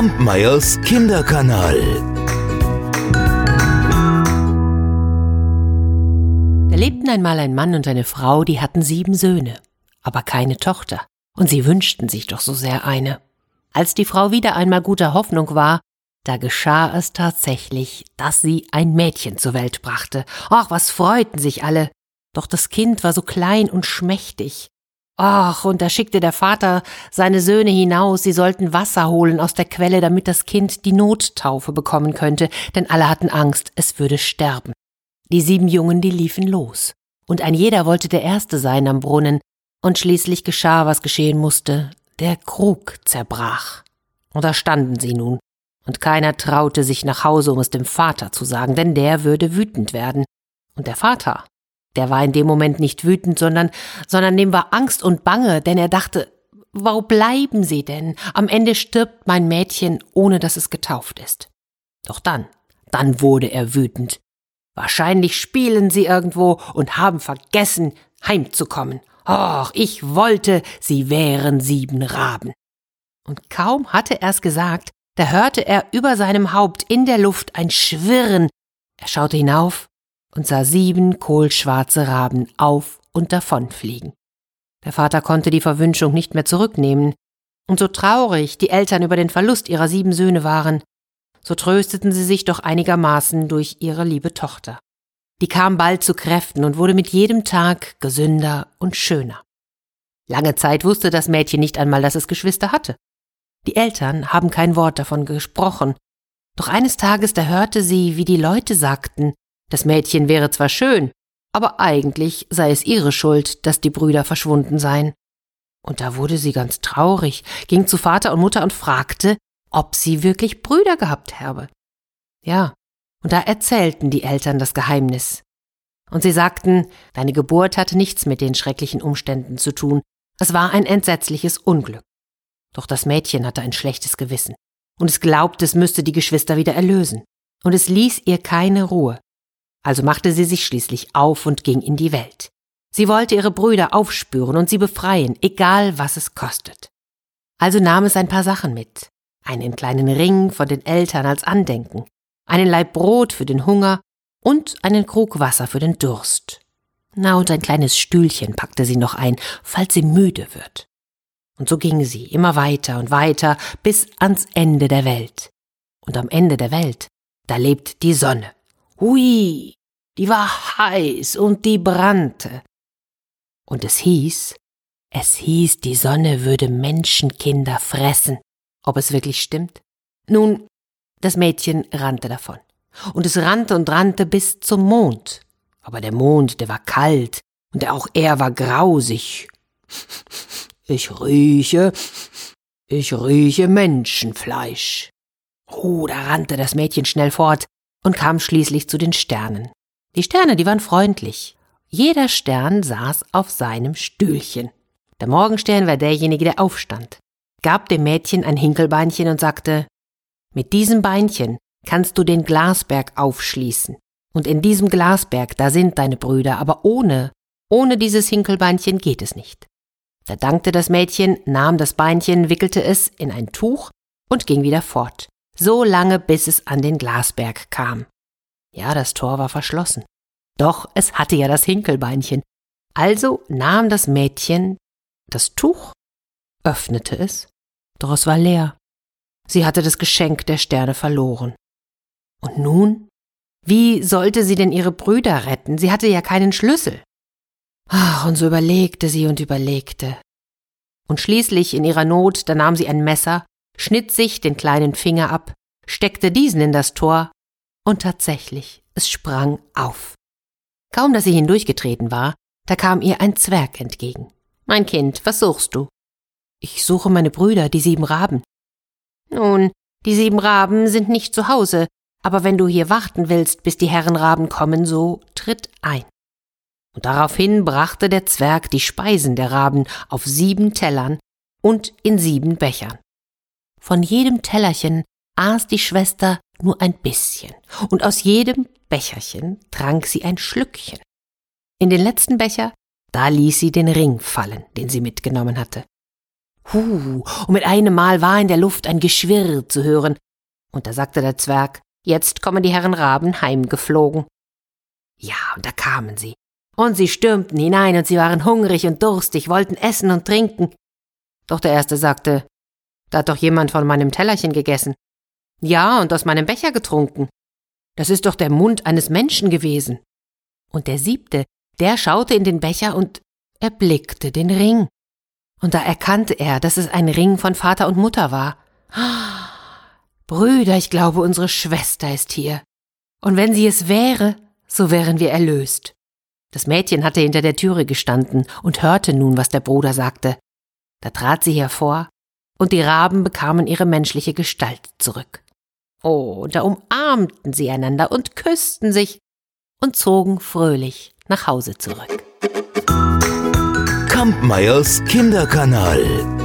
Kampmeyers Kinderkanal. Da lebten einmal ein Mann und eine Frau, die hatten sieben Söhne, aber keine Tochter, und sie wünschten sich doch so sehr eine. Als die Frau wieder einmal guter Hoffnung war, da geschah es tatsächlich, dass sie ein Mädchen zur Welt brachte. Ach, was freuten sich alle. Doch das Kind war so klein und schmächtig. Ach, und da schickte der Vater seine Söhne hinaus, sie sollten Wasser holen aus der Quelle, damit das Kind die Nottaufe bekommen könnte, denn alle hatten Angst, es würde sterben. Die sieben Jungen, die liefen los. Und ein jeder wollte der Erste sein am Brunnen. Und schließlich geschah, was geschehen musste. Der Krug zerbrach. Und da standen sie nun, und keiner traute sich nach Hause, um es dem Vater zu sagen, denn der würde wütend werden. Und der Vater, der war in dem Moment nicht wütend, sondern, sondern dem war Angst und Bange, denn er dachte, wo bleiben sie denn? Am Ende stirbt mein Mädchen, ohne dass es getauft ist. Doch dann, dann wurde er wütend. Wahrscheinlich spielen sie irgendwo und haben vergessen, heimzukommen. Och, ich wollte, sie wären sieben Raben. Und kaum hatte er's gesagt, da hörte er über seinem Haupt in der Luft ein Schwirren. Er schaute hinauf und sah sieben kohlschwarze Raben auf und davonfliegen. Der Vater konnte die Verwünschung nicht mehr zurücknehmen, und so traurig die Eltern über den Verlust ihrer sieben Söhne waren, so trösteten sie sich doch einigermaßen durch ihre liebe Tochter. Die kam bald zu Kräften und wurde mit jedem Tag gesünder und schöner. Lange Zeit wusste das Mädchen nicht einmal, dass es Geschwister hatte. Die Eltern haben kein Wort davon gesprochen. Doch eines Tages da hörte sie, wie die Leute sagten, das Mädchen wäre zwar schön, aber eigentlich sei es ihre Schuld, dass die Brüder verschwunden seien. Und da wurde sie ganz traurig, ging zu Vater und Mutter und fragte, ob sie wirklich Brüder gehabt habe. Ja, und da erzählten die Eltern das Geheimnis. Und sie sagten, deine Geburt hatte nichts mit den schrecklichen Umständen zu tun, es war ein entsetzliches Unglück. Doch das Mädchen hatte ein schlechtes Gewissen, und es glaubte, es müsste die Geschwister wieder erlösen, und es ließ ihr keine Ruhe. Also machte sie sich schließlich auf und ging in die Welt. Sie wollte ihre Brüder aufspüren und sie befreien, egal was es kostet. Also nahm es ein paar Sachen mit. Einen kleinen Ring von den Eltern als Andenken, einen Laib Brot für den Hunger und einen Krug Wasser für den Durst. Na, und ein kleines Stühlchen packte sie noch ein, falls sie müde wird. Und so ging sie immer weiter und weiter bis ans Ende der Welt. Und am Ende der Welt, da lebt die Sonne. Hui, die war heiß und die brannte. Und es hieß, es hieß, die Sonne würde Menschenkinder fressen. Ob es wirklich stimmt? Nun, das Mädchen rannte davon. Und es rannte und rannte bis zum Mond. Aber der Mond, der war kalt, und auch er war grausig. Ich rieche, ich rieche Menschenfleisch. Oh, da rannte das Mädchen schnell fort und kam schließlich zu den Sternen. Die Sterne, die waren freundlich. Jeder Stern saß auf seinem Stühlchen. Der Morgenstern war derjenige, der aufstand, gab dem Mädchen ein Hinkelbeinchen und sagte, mit diesem Beinchen kannst du den Glasberg aufschließen. Und in diesem Glasberg, da sind deine Brüder, aber ohne, ohne dieses Hinkelbeinchen geht es nicht. Da dankte das Mädchen, nahm das Beinchen, wickelte es in ein Tuch und ging wieder fort, so lange bis es an den Glasberg kam. Ja, das Tor war verschlossen. Doch es hatte ja das Hinkelbeinchen. Also nahm das Mädchen das Tuch, öffnete es, doch es war leer. Sie hatte das Geschenk der Sterne verloren. Und nun? Wie sollte sie denn ihre Brüder retten? Sie hatte ja keinen Schlüssel. Ach, und so überlegte sie und überlegte. Und schließlich in ihrer Not, da nahm sie ein Messer, schnitt sich den kleinen Finger ab, steckte diesen in das Tor, und tatsächlich, es sprang auf. Kaum dass sie hindurchgetreten war, da kam ihr ein Zwerg entgegen. Mein Kind, was suchst du? Ich suche meine Brüder, die sieben Raben. Nun, die sieben Raben sind nicht zu Hause, aber wenn du hier warten willst, bis die Herrenraben kommen, so tritt ein. Und daraufhin brachte der Zwerg die Speisen der Raben auf sieben Tellern und in sieben Bechern. Von jedem Tellerchen aß die Schwester nur ein bisschen, und aus jedem Becherchen trank sie ein Schlückchen. In den letzten Becher, da ließ sie den Ring fallen, den sie mitgenommen hatte. Hu, und mit einem Mal war in der Luft ein Geschwirr zu hören. Und da sagte der Zwerg, jetzt kommen die Herren Raben heimgeflogen. Ja, und da kamen sie. Und sie stürmten hinein, und sie waren hungrig und durstig, wollten essen und trinken. Doch der erste sagte, da hat doch jemand von meinem Tellerchen gegessen. Ja, und aus meinem Becher getrunken. Das ist doch der Mund eines Menschen gewesen. Und der siebte, der schaute in den Becher und erblickte den Ring. Und da erkannte er, dass es ein Ring von Vater und Mutter war. Brüder, ich glaube, unsere Schwester ist hier. Und wenn sie es wäre, so wären wir erlöst. Das Mädchen hatte hinter der Türe gestanden und hörte nun, was der Bruder sagte. Da trat sie hervor, und die Raben bekamen ihre menschliche Gestalt zurück. Oh, da umarmten sie einander und küssten sich und zogen fröhlich nach Hause zurück. Kampmeyers Kinderkanal.